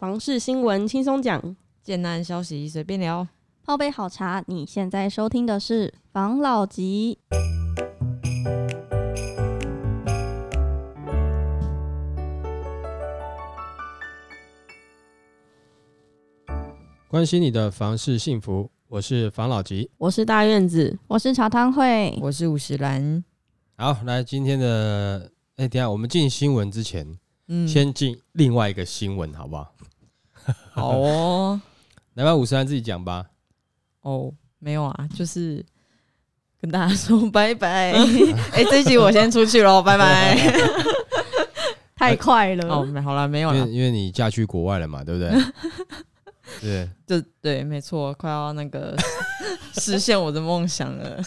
房事新闻轻松讲，简单消息随便聊。泡杯好茶，你现在收听的是房老吉。关心你的房事幸福，我是房老吉。我是大院子，我是茶汤会，我是五十岚。好，来今天的，哎、等下我们进新闻之前，嗯，先进另外一个新闻，好不好？好哦。来吧，五十万自己讲吧。哦，没有啊，就是跟大家说拜拜。哎、这一集我先出去喽，拜拜。太快了。哦，没好了，没有了因为。因为你嫁去国外了嘛，对不对？对，就对，没错，快要那个实现我的梦想了。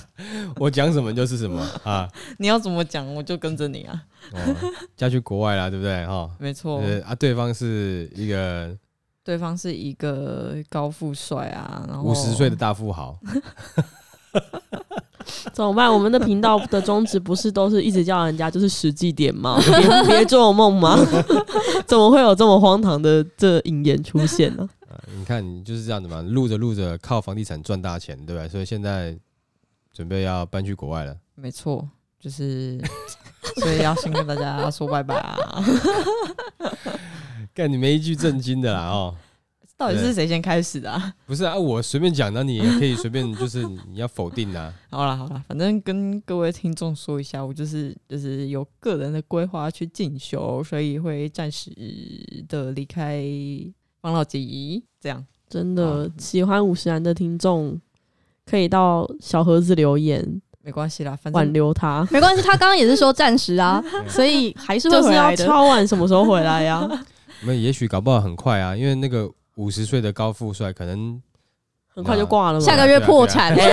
我讲什么就是什么啊。你要怎么讲，我就跟着你啊。哦，嫁去国外啦，对不对？哈，没错，呃啊，对方是一个对方是一个高富帅啊，然后五十岁的大富豪，怎么办？我们的频道的宗旨不是都是一直叫人家就是实际点吗？别别做梦吗？怎么会有这么荒唐的这引言出现呢？啊你看你就是这样子嘛，录着录着靠房地产赚大钱，对吧？所以现在准备要搬去国外了。没错，就是所以要先跟大家说拜拜啊。干你没一句正经的啦哦。到底是谁先开始的、啊？不是啊，我随便讲，那你也可以随便，就是你要否定啊。好了好了，反正跟各位听众说一下，我就是就是有个人的规划去进修，所以会暂时的离开方老吉，这样真的喜欢五十岚的听众，可以到小盒子留言没关系啦，反挽留他，没 关系，他刚刚也是说暂时啊，所以还是会就是要回来的。超晚什么时候回来呀？我们也许搞不好很快啊，因为那个五十岁的高富帅可能很快就挂了吗？下个月破产，他就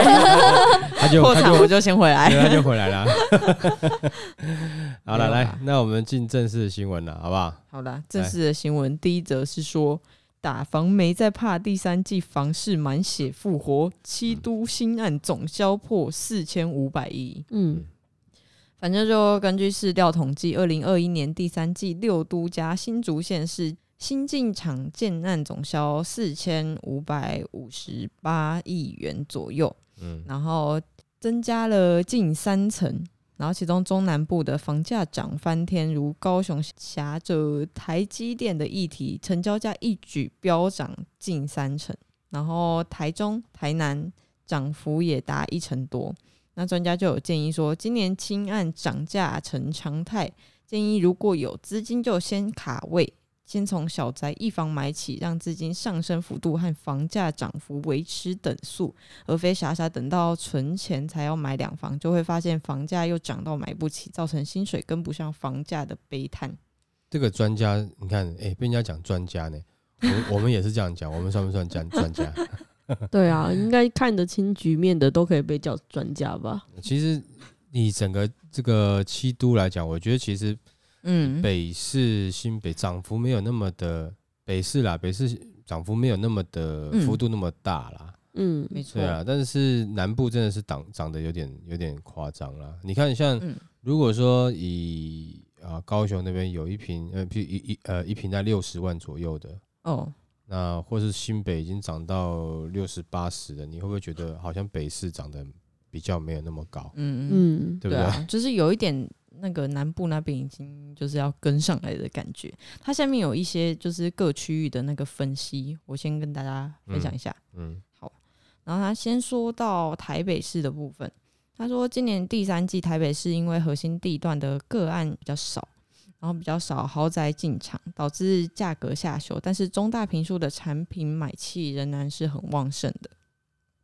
他就破产我就先回来。对他就回来了。好了，没有啦来，那我们进正式的新闻了，好不好？好啦，正式的新闻第一则是说，打房没在怕，第三季房市满血复活，七都新案总销破四千五百亿。嗯，反正就根据市调统计，二零二一年第三季六都加新竹县市新进场建案总销四千五百五十八亿元左右，嗯，然后增加了近三成。然后，其中中南部的房价涨翻天，如高雄挟着台积电的议题，成交价一举飙涨近三成。然后台中、台南涨幅也达一成多。那专家就有建议说，今年轻按涨价成常态，建议如果有资金就先卡位，先从小宅一房买起，让资金上升幅度和房价涨幅维持等速，而非傻傻等到存钱才要买两房，就会发现房价又涨到买不起，造成薪水跟不上房价的悲叹。这个专家，你看，哎、被人家讲专家呢，我我们也是这样讲，我们算不算专专家？对啊，应该看得清局面的都可以被叫专家吧？其实你整个这个七都来讲，我觉得其实嗯，北市、新北涨幅没有那么的，北市啦，北市涨幅没有那么的嗯。幅度那么大啦。嗯，没错。对，啊，但是南部真的是涨涨得有点有点夸张啦。你看，像嗯。如果说以啊高雄那边有一平呃，一一呃一平在六十万左右的，哦，那或是新北已经涨到六十八十的，你会不会觉得好像北市涨得比较没有那么高，嗯。嗯，嗯，对不对？啊，就是有一点那个南部那边已经就是要跟上来的感觉。它下面有一些就是各区域的那个分析，我先跟大家分享一下。嗯好然后他先说到台北市的部分，他说今年第三季台北市因为核心地段的个案比较少，然后比较少豪宅进场，导致价格下修，但是中大平数的产品买气仍然是很旺盛的。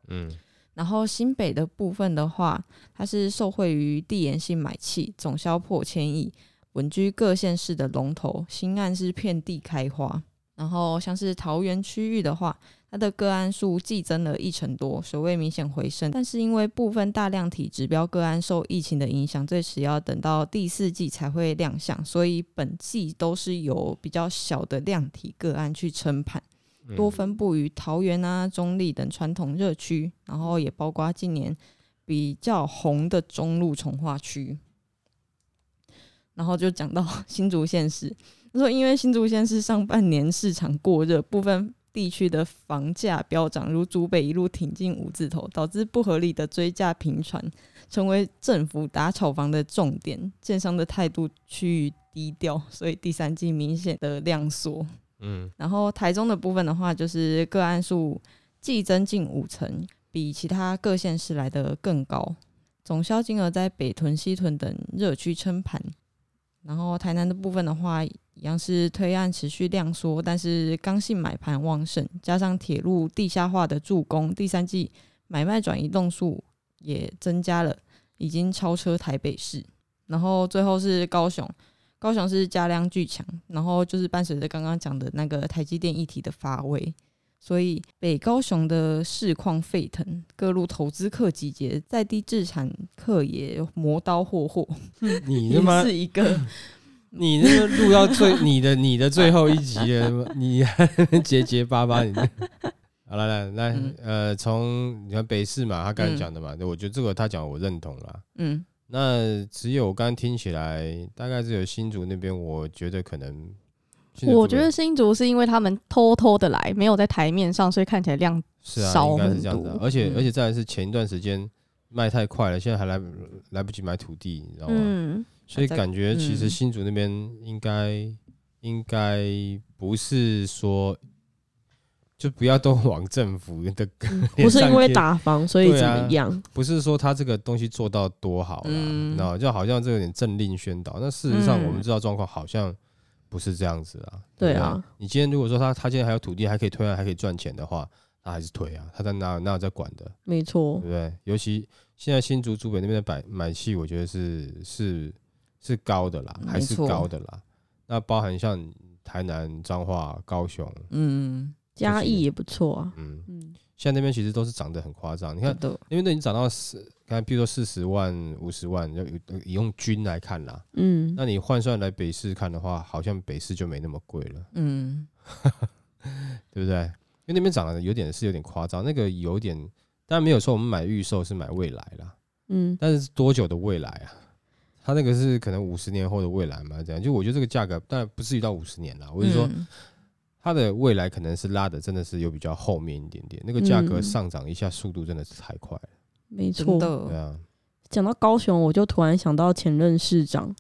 嗯然后新北的部分的话，它是受惠于地缘性买气，总销破千亿，稳居各县市的龙头。新案是遍地开花。然后像是桃园区域的话，它的个案数既增了一成多，水位明显回升。但是因为部分大量体指标个案受疫情的影响，最迟要等到第四季才会亮相，所以本季都是由比较小的量体个案去撑盘。多分布于桃园啊、中立等传统热区，然后也包括近年比较红的中路从化区。然后就讲到新竹县市，他说，因为新竹县是上半年市场过热，部分地区的房价飙涨，如竹北一路挺进五字头，导致不合理的追价频传，成为政府打炒房的重点。建商的态度趋于低调，所以第三季明显的量缩。嗯，然后台中的部分的话，就是个案数季增近五成，比其他各县市来的更高。总销金额在北屯、西屯等热区撑盘。然后台南的部分的话，一样是推案持续量缩，但是刚性买盘旺盛，加上铁路地下化的助攻，第三季买卖转移动数也增加了，已经超车台北市。然后最后是高雄，高雄是加量巨强，然后就是伴随着刚刚讲的那个台积电议题的发威，所以北高雄的市况沸腾，各路投资客集结，在地自产客也磨刀霍霍，你他妈是一个 你那个录到最你的你的最后一集了，你结结巴巴，你 好了来来，嗯。呃，从你看北市嘛，他刚才嗯。讲的嘛，我觉得这个他讲我认同啦。嗯那只有刚刚听起来，大概只有新竹那边，我觉得可能我觉得新竹是因为他们偷偷的来，没有在台面上，所以看起来量是啊，少应该是很这样子而且、嗯。而且再来是前一段时间卖太快了，现在还来来不及买土地，你知道吗？嗯，所以感觉其实嗯。新竹那边应该、应该不是说就不要都往政府的，不是 因为打房所以怎么样？不是说他这个东西做到多好啦，嗯那、就好像这有点政令宣导。那事实上嗯我们知道状况好像不是这样子啊。不对啊，你今天如果说他他今天还有土地还可以推案还可以赚钱的话，他还是推啊，他在哪哪有在管的？没错对，不对？尤其现在新竹、竹北那边的买买气，我觉得是是是高的啦，还是高的啦。那包含像台南、彰化、高雄，嗯，嘉义也不错啊。嗯，嗯，现在那边其实都是涨得很夸张。你看那边都已经涨到四，刚才比如说四十万、五十万，就以用均来看啦。嗯，那你换算来北市看的话，好像北市就没那么贵了，嗯 对不对？因为那边涨得有点是有点夸张，那个有点，当然没有说我们买预售是买未来啦，嗯，但是多久的未来啊？它那个是可能五十年后的未来嘛？这样就我觉得这个价格当然不至于到五十年啦，我是说嗯它的未来可能是拉的真的是有比较后面一点点，那个价格嗯上涨一下速度真的是太快了，没错。对啊，讲到高雄，我就突然想到前任市长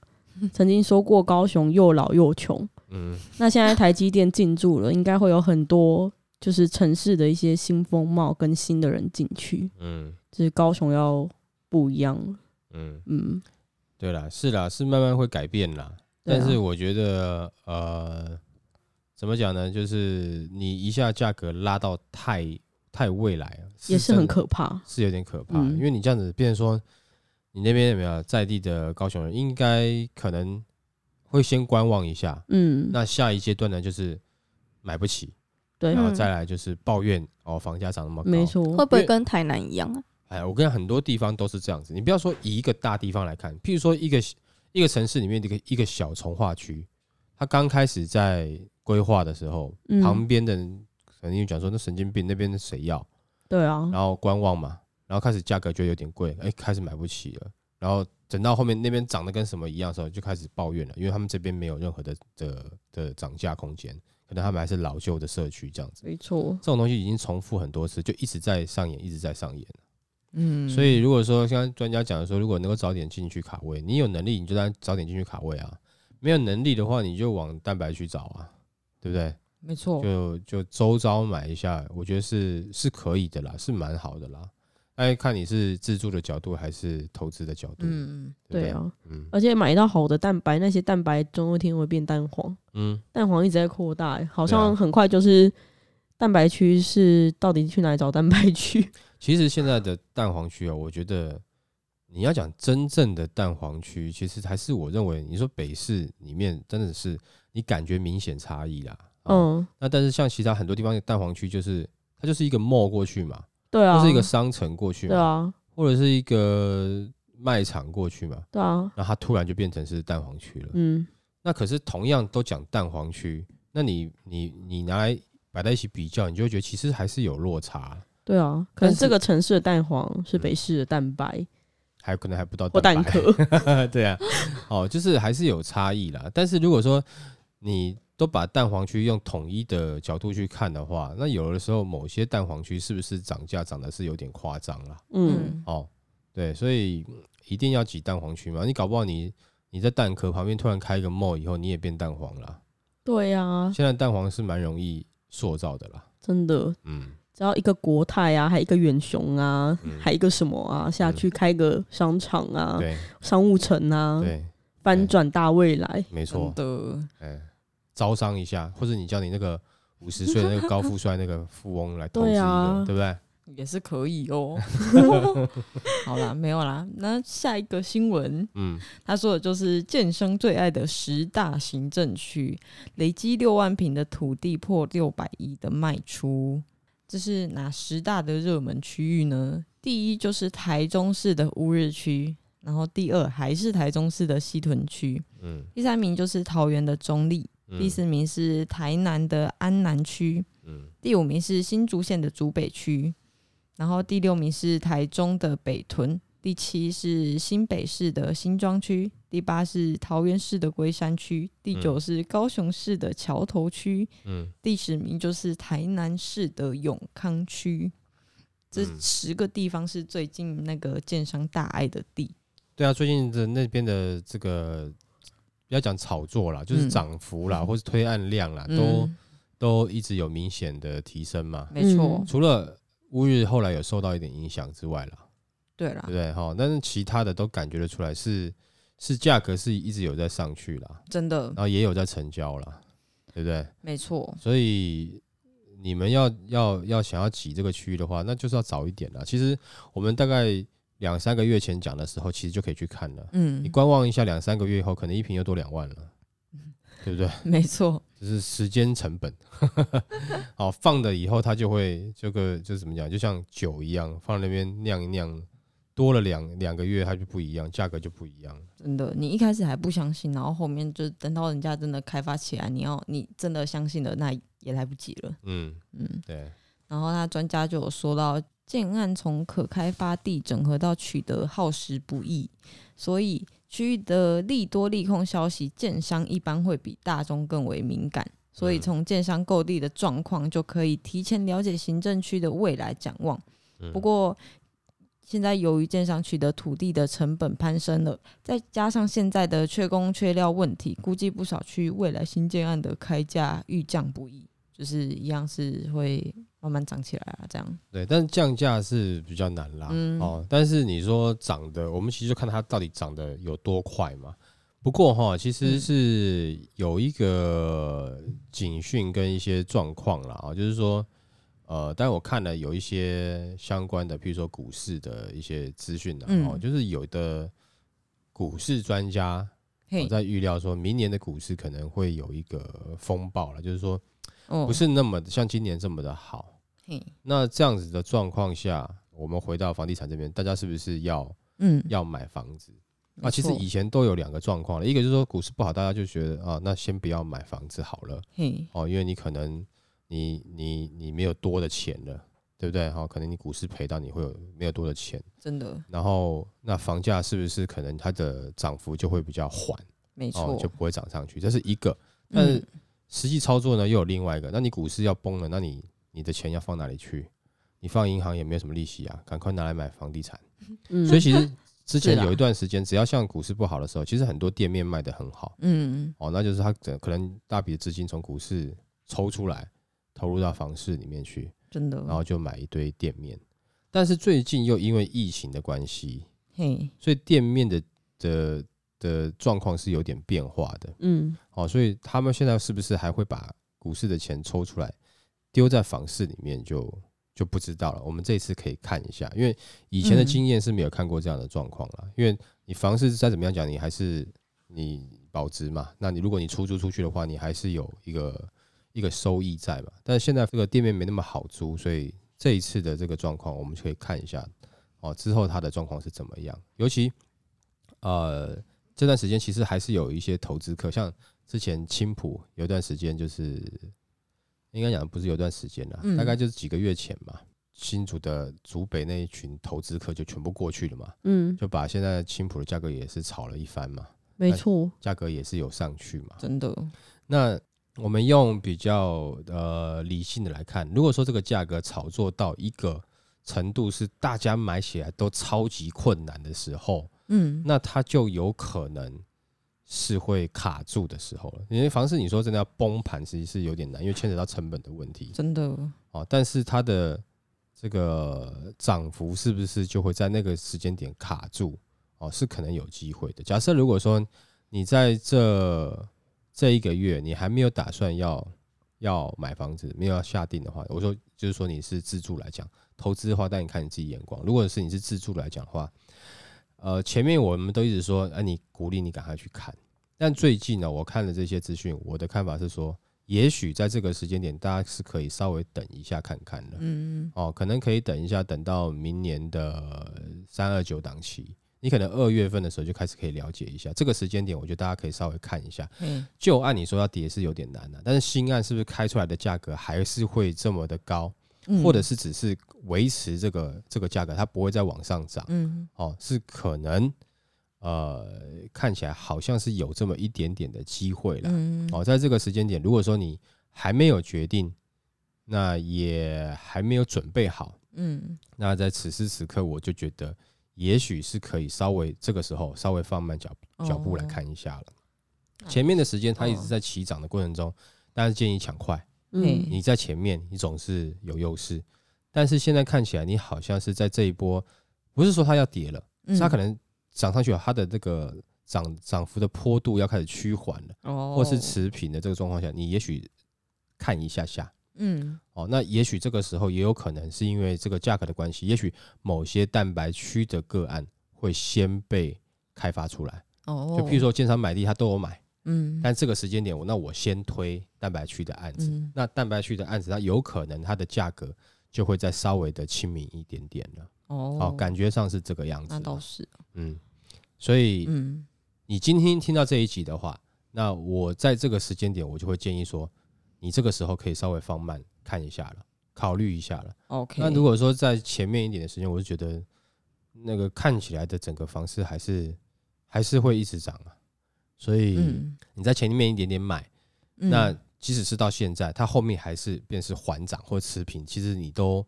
曾经说过，高雄又老又穷。嗯，那现在台积电进驻了，应该会有很多就是城市的一些新风貌跟新的人进去，嗯就是高雄要不一样了。嗯，嗯，对啦，是啦，是慢慢会改变啦，啊但是我觉得呃，怎么讲呢？就是你一下价格拉到太太未来了，也是很可怕。是有点可怕，嗯因为你这样子，变成说你那边有没有在地的高雄人，应该可能会先观望一下。嗯，那下一阶段呢，就是买不起，对，嗯然后再来就是抱怨哦，房价涨那么高。没。错会，不会跟台南一样啊？哎，我跟你讲，很多地方都是这样子。你不要说以一个大地方来看，譬如说一个一个城市里面的一个一个小从化区，它刚开始在规划的时候，嗯旁边的人肯定讲说那神经病，那边谁要？对啊，然后观望嘛，然后开始价格就有点贵，哎，开始买不起了。然后等到后面那边涨得跟什么一样的时候，就开始抱怨了，因为他们这边没有任何的的的涨价空间，可能他们还是老旧的社区这样子。没错，这种东西已经重复很多次，就一直在上演，一直在上演。嗯，所以如果说像专家讲的说，如果能够早点进去卡位，你有能力你就在早点进去卡位啊，没有能力的话你就往蛋白去找啊，对不对？没错，就就周遭买一下，我觉得是是可以的啦，是蛮好的啦。哎，看你是自住的角度还是投资的角度，嗯，对对，对啊，嗯而且买到好的蛋白，那些蛋白总有一天会变蛋黄，嗯，蛋黄一直在扩大、欸好像很快就是蛋白区是到底去哪里找蛋白区？其实现在的蛋黄区啊，我觉得你要讲真正的蛋黄区，其实还是我认为，你说北市里面真的是你感觉明显差异啦。哦，嗯，那但是像其他很多地方的蛋黄区，就是它就是一个 mall 过去嘛，对啊，就是一个商城过去嘛，对啊，或者是一个卖场过去嘛，对啊，那它突然就变成是蛋黄区了。嗯，那可是同样都讲蛋黄区，那你你你拿来摆在一起比较，你就会觉得其实还是有落差，对啊，可是能这个城市的蛋黄是北市的蛋白还可能还不到蛋白壳，对啊，哦，就是还是有差异啦。但是如果说你都把蛋黄区用统一的角度去看的话，那有的时候某些蛋黄区是不是涨价涨的是有点夸张了？嗯，哦，对，所以嗯一定要挤蛋黄区嘛。你搞不好你你在蛋壳旁边突然开一个 mall 以后，你也变蛋黄了。对啊，现在蛋黄是蛮容易塑造的啦。真的，嗯，只要一个国泰啊，还一个远雄啊，嗯还一个什么啊，下去开个商场啊，对商务城啊，对，翻转大未来。没错。的，哎，招商一下，或者你叫你那个五十岁的那个高富帅那个富翁来投资一个，对不对？也是可以哦。好啦，没有啦。那下一个新闻，嗯，他说的就是健身最爱的十大行政区，累积六万平的土地破六百亿的卖出。这是哪十大的热门区域呢？第一就是台中市的乌日区，然后第二还是台中市的西屯区，嗯。第三名就是桃园的中立，嗯。第四名是台南的安南区，嗯。第五名是新竹县的竹北区，然后第六名是台中的北屯，第七是新北市的新庄区，第八是桃园市的龟山区，第九是高雄市的桥头区，嗯。第十名就是台南市的永康区。这嗯。十个地方是最近那个建商大爱的地，对啊，最近的那边的这个不要讲炒作啦，就是嗯涨幅啦，或是推案量啦，都嗯都一直有明显的提升嘛。没错，嗯。除了乌日后来有受到一点影响之外啦，对啦对不，对？哈，但是其他的都感觉得出来是是价格是一直有在上去啦，真的然后也有在成交啦，对不对？没错，所以你们要要要想要挤这个区域的话，那就是要早一点了。其实我们大概两三个月前讲的时候，其实就可以去看了。嗯你，观望一下，两三个月以后，可能一瓶又多两万了，对不对？没错，就是时间成本。好，放了以后，它就会这个就是怎么讲，就像酒一样，放在那边酿一酿，多了两两个月，它就不一样，价格就不一样。真的，你一开始还不相信，然后后面就等到人家真的开发起来，你要你真的相信了，那也来不及了。嗯，嗯，对，然后那专家就有说到，建案从可开发地整合到取得耗时不易，所以区域的利多利空消息，建商一般会比大众更为敏感。所以嗯从建商购地的状况，就可以提前了解行政区的未来展望。嗯不过，现在由于建商取得土地的成本攀升了，再加上现在的缺工缺料问题，估计不少区域未来新建案的开价欲降不已，就是一样是会慢慢涨起来啊，这样。对，但是降价是比较难啦。嗯哦，但是你说涨的，我们其实就看它到底涨的有多快嘛。不过哈，其实嗯是有一个警讯跟一些状况啦啊，就是说，呃，但我看了有一些相关的，譬如说股市的一些资讯的哦，嗯就是有的股市专家我，在预料说，明年的股市可能会有一个风暴了，就是说哦。不是那么像今年这么的好。嘿，那这样子的状况下，我们回到房地产这边，大家是不是要嗯，要买房子？啊？其实以前都有两个状况了，一个就是说股市不好，大家就觉得啊，那先不要买房子好了嘿，哦，因为你可能你你你没有多的钱了，对不对？哈、可能你股市赔到你会有没有多的钱，真的然后那房价是不是可能它的涨幅就会比较缓没哦，错就，不会涨上去？这是一个。但是嗯，实际操作呢，又有另外一个。那你股市要崩了，那你你的钱要放哪里去？你放银行也没有什么利息啊，赶快拿来买房地产。嗯所以其实 之前有一段时间，只要像股市不好的时候，其实很多店面卖的很好嗯，哦，那就是他可可能大笔的资金从股市抽出来，投入到房市里面去，真的，然后就买一堆店面。但是最近又因为疫情的关系，嘿，所以店面的的的状况是有点变化的。嗯哦，所以他们现在是不是还会把股市的钱抽出来丢在房市里面就就不知道了。我们这次可以看一下，因为以前的嗯经验是没有看过这样的状况了。因为你房市再怎么样讲，你还是你保值嘛，那你如果你出租出去的话，你还是有一个一个收益在嘛。但是现在这个店面没那么好租，所以这一次的这个状况，我们可以看一下哦，之后它的状况是怎么样，尤其呃。这段时间其实还是有一些投资客，像之前青浦有一段时间，就是应该讲不是有段时间了，嗯大概就是几个月前嘛，新竹的竹北那一群投资客就全部过去了嘛，嗯，就把现在青浦的价格也是炒了一番嘛，没错，价格也是有上去嘛。真的，那我们用比较呃理性的来看，如果说这个价格炒作到一个程度是大家买起来都超级困难的时候，嗯，那它就有可能是会卡住的时候了。因为房市你说真的要崩盘，其实是有点难，因为牵扯到成本的问题真的，哦。但是它的这个涨幅是不是就会在那个时间点卡住？哦，是可能有机会的。假设如果说你在这这一个月你还没有打算要要买房子，没有要下定的话，我说就是说你是自住来讲，投资的话，但你看你自己眼光。如果是你是自住来讲的话，呃，前面我们都一直说，哎、你鼓励你赶快去看。但最近呢，我看了这些资讯，我的看法是说，也许在这个时间点，大家是可以稍微等一下看看的。嗯哦，可能可以等一下，等到明年的三二九档期，你可能二月份的时候就开始可以了解一下这个时间点，我觉得大家可以稍微看一下。嗯，旧案你说要跌是有点难的、但是新案是不是开出来的价格还是会这么的高，嗯或者是只是维持这个这个价格，它不会再往上涨？嗯哦，是可能呃看起来好像是有这么一点点的机会了。嗯哦，在这个时间点，如果说你还没有决定，那也还没有准备好，嗯那在此时此刻，我就觉得也许是可以稍微这个时候稍微放慢脚脚步来哦看一下了。嗯前面的时间它一直哦在起涨的过程中，但是建议抢快。嗯你在前面，你总是有优势。但是现在看起来，你好像是在这一波，不是说它要跌了，是它可能能涨上去了，它的这个涨涨幅的坡度要开始趋缓了，哦，或是持平的这个状况下，你也许看一下下。嗯哦，那也许这个时候也有可能是因为这个价格的关系，也许某些蛋白区的个案会先被开发出来。哦，就譬如说，建商买地他都有买，嗯，但这个时间点，我那我先推蛋白区的案子。嗯那蛋白区的案子，它有可能它的价格就会再稍微的亲民一点点了。哦哦，感觉上是这个样子那。倒是，嗯，所以嗯你今天听到这一集的话，那我在这个时间点，我就会建议说，你这个时候可以稍微放慢看一下了，考虑一下了。，OK，那如果说在前面一点的时间，我就觉得那个看起来的整个房市还是还是会一直涨啊。所以嗯，你在前面一点点买，嗯那即使是到现在，它后面还是便是缓涨或持平，其实你都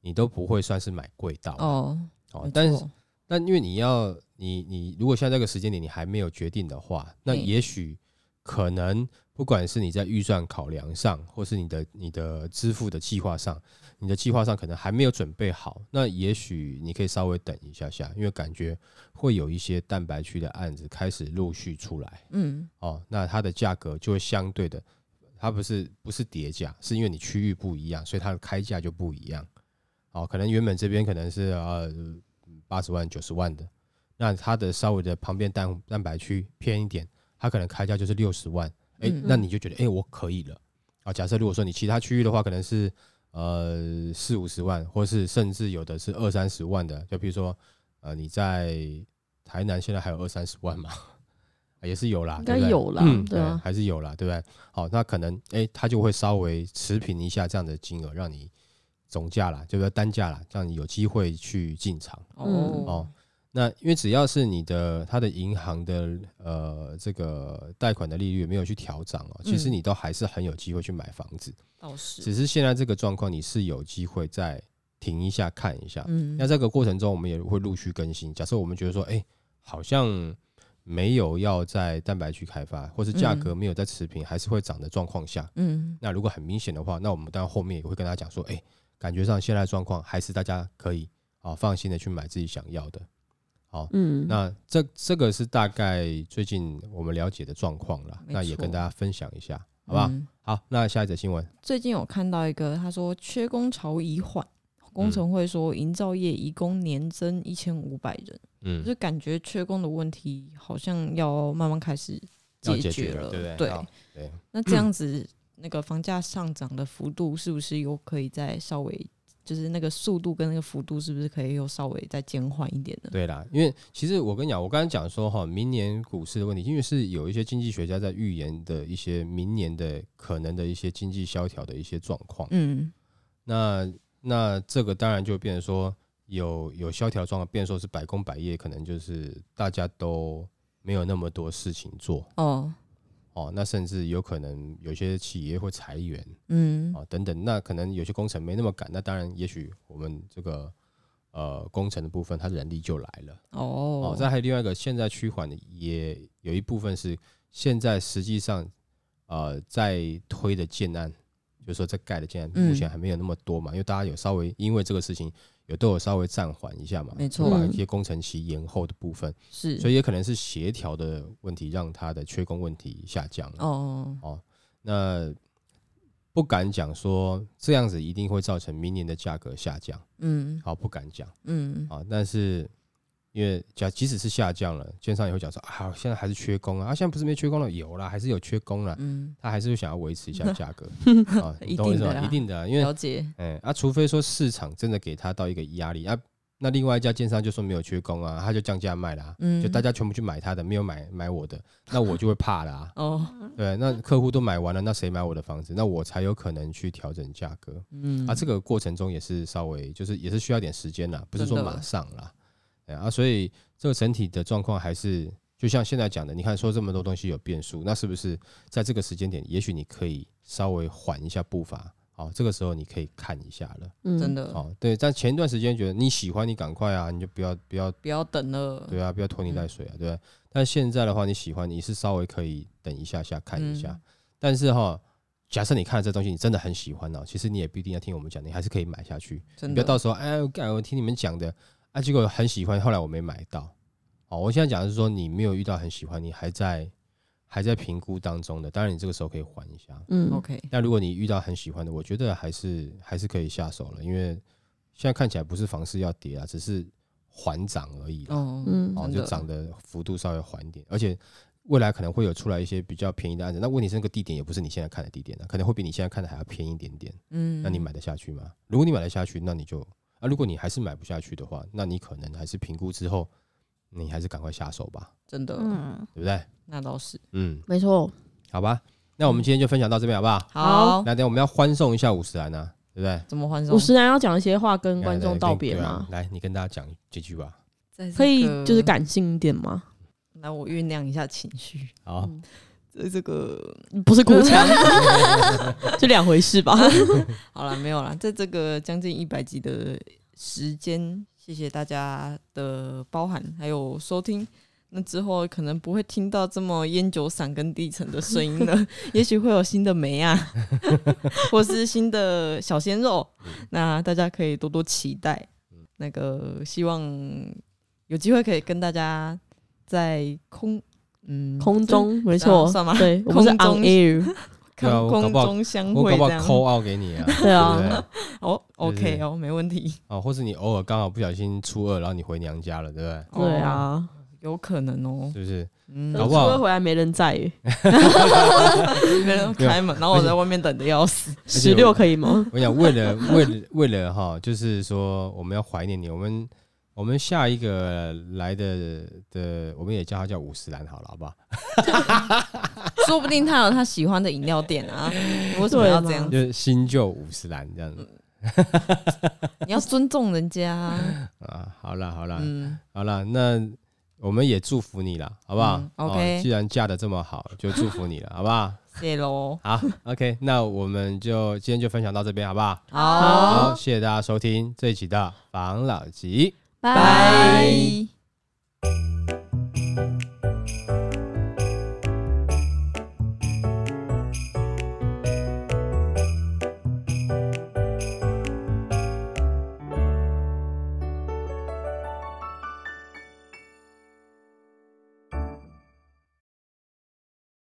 你都不会算是买贵到啊哦，没，哦但是错但因为你要你你如果现在这个时间点你还没有决定的话，那嗯也许可能不管是你在预算考量上，或是你的你的支付的计划上，你的计划上可能还没有准备好，那也许你可以稍微等一下下，因为感觉会有一些蛋白区的案子开始陆续出来嗯哦，那它的价格就会相对的，它不是不是叠价，是因为你区域不一样，所以它的开价就不一样。哦，可能原本这边可能是呃八十万九十万的，那它的稍微的旁边蛋蛋白区偏一点，它可能开价就是六十万，哎、嗯那你就觉得哎、诶我可以了啊。假设如果说你其他区域的话，可能是呃四五十万，或是甚至有的是二三十万的，就比如说呃你在台南现在还有二三十万嘛，也是有啦，应该有啦嗯，对啊还是有啦，对不对？好，那可能哎、他就会稍微持平一下这样的金额，让你总价啦，就是单价啦，让你有机会去进场。哦哦那因为只要是你的它的银行的呃这个贷款的利率没有去调涨哦，其实嗯你都还是很有机会去买房子，倒是，只是现在这个状况你是有机会再停一下看一下。嗯那这个过程中我们也会陆续更新。假设我们觉得说，哎、好像没有要在蛋白区开发，或是价格没有在持平，还是会涨的状况下，嗯那如果很明显的话，那我们当然后面也会跟他讲说，哎、感觉上现在的状况还是大家可以啊放心的去买自己想要的。好，嗯，那这这个是大概最近我们了解的状况了，那也跟大家分享一下，好不好？嗯。好，那下一则新闻，最近有看到一个，他说缺工潮已缓，工程会说营造业移工年增一千五百人，嗯，就感觉缺工的问题好像要慢慢开始解决决了，对不对？对，对，那这样子那个房价上涨的幅度是不是又可以再稍微，就是那个速度跟那个幅度是不是可以又稍微再减缓一点呢？对啦，因为其实我跟你讲，我刚才讲说哈，明年股市的问题，因为是有一些经济学家在预言的一些明年的可能的一些经济萧条的一些状况。嗯那那这个当然就变成说有有萧条状况，变成说是百工百业，可能就是大家都没有那么多事情做哦，哦，那甚至有可能有些企业会裁员嗯啊、等等，那可能有些工程没那么赶，那当然也许我们这个呃工程的部分，它人力就来了。哦哦，，再还有另外一个，现在趋缓的也有一部分是现在实际上呃在推的建案，就是说在盖的建案，嗯目前还没有那么多嘛，因为大家有稍微因为这个事情有都有稍微暂缓一下嘛，没错。把一些工程期延后的部分，是，所以也可能是协调的问题让它的缺工问题下降了。哦，哦，那不敢讲说这样子一定会造成明年的价格下降，嗯。好，不敢讲。嗯。啊，但是因为假即使是下降了，券商也会讲说啊，现在还是缺工啊，啊，现在不是没缺工了，有啦，还是有缺工了，嗯，他还是会想要维持一下 价格 啊，懂我意思吗？定的一定的啊，因为了解，哎啊，除非说市场真的给他到一个压力啊，那另外一家券商就说没有缺工啊，他就降价卖啦、嗯就大家全部去买他的，没有买买我的，那我就会 怕啦、哦，对，那客户都买完了，那谁买我的房子？那我才有可能去调整价格。嗯啊，这个过程中也是稍微就是也是需要点时间啦，不是说马上啦。哎啊，所以这个整体的状况还是就像现在讲的，你看说这么多东西有变数，那是不是在这个时间点，也许你可以稍微缓一下步伐？好，这个时候你可以看一下了。嗯真的好，对，但前一段时间觉得你喜欢，你赶快啊，你就不要不要不要等了，对啊，不要拖泥带水啊，对？但现在的话，你喜欢，你是稍微可以等一下下看一下。嗯但是哈，假设你看了这东西，你真的很喜欢哦，其实你也不一定要听我们讲，你还是可以买下去。真的你不要到时候哎，我听你们讲的啊，结果很喜欢，后来我没买到。哦，我现在讲的是说你没有遇到很喜欢，你还在还在评估当中的，当然你这个时候可以缓一下。嗯 OK，但如果你遇到很喜欢的，我觉得还是还是可以下手了，因为现在看起来不是房市要跌啊，只是缓涨而已啦。哦，嗯哦，就涨的幅度稍微缓一点，而且未来可能会有出来一些比较便宜的案子。那问题是那个地点也不是你现在看的地点啊，可能会比你现在看的还要便宜一点点。嗯，那你买得下去吗？如果你买得下去，那你就啊，如果你还是买不下去的话，那你可能还是评估之后，你还是赶快下手吧，真的，嗯，对不对？那倒是嗯，没错，好吧。那我们今天就分享到这边好不好？好，那等下我们要欢送一下五十兰啊，对不对？怎么欢送？五十兰要讲一些话跟观众道别？吗来对啊？来，你跟大家讲几句吧。可以就是，感性一点吗？来我酝酿一下情绪。好，这这个不是鼓腔，就两回事吧。好了，没有了，在这个将近一百集的时间，谢谢大家的包含还有收听。那之后可能不会听到这么烟酒嗓跟低沉的声音了，也许会有新的梅啊，或是新的小鲜肉，那大家可以多多期待。那个希望有机会可以跟大家在空嗯空中没错，算吗对，我们是 空 on 中 air，对啊空中相我搞不好会这样。扣奥给你啊，对啊？哦，OK 哦，没问题，哦，或是你偶尔刚好不小心初二，然后你回娘家了，对不对？对啊，哦，有可能哦。是不是？嗯，搞不好出回来没人在 耶，没人开门，然后我在外面等的要死。十六可以吗？我想为了为了为了哈，就是说我们要怀念你，我们我们下一个来的的，我们也叫他叫五十兰好了，好不好？说不定他有他喜欢的饮料店啊，你 为什么要这样？就是新旧五十兰这样子 你要尊重人家啊。啊。好了好了嗯，好了，那我们也祝福你了，好不好嗯？OK 哦既然嫁的这么好，就祝福你了，好不好？谢喽。好，OK，那我们就今天就分享到这边，好不好？好，好，谢谢大家收听这一期的防老集。拜。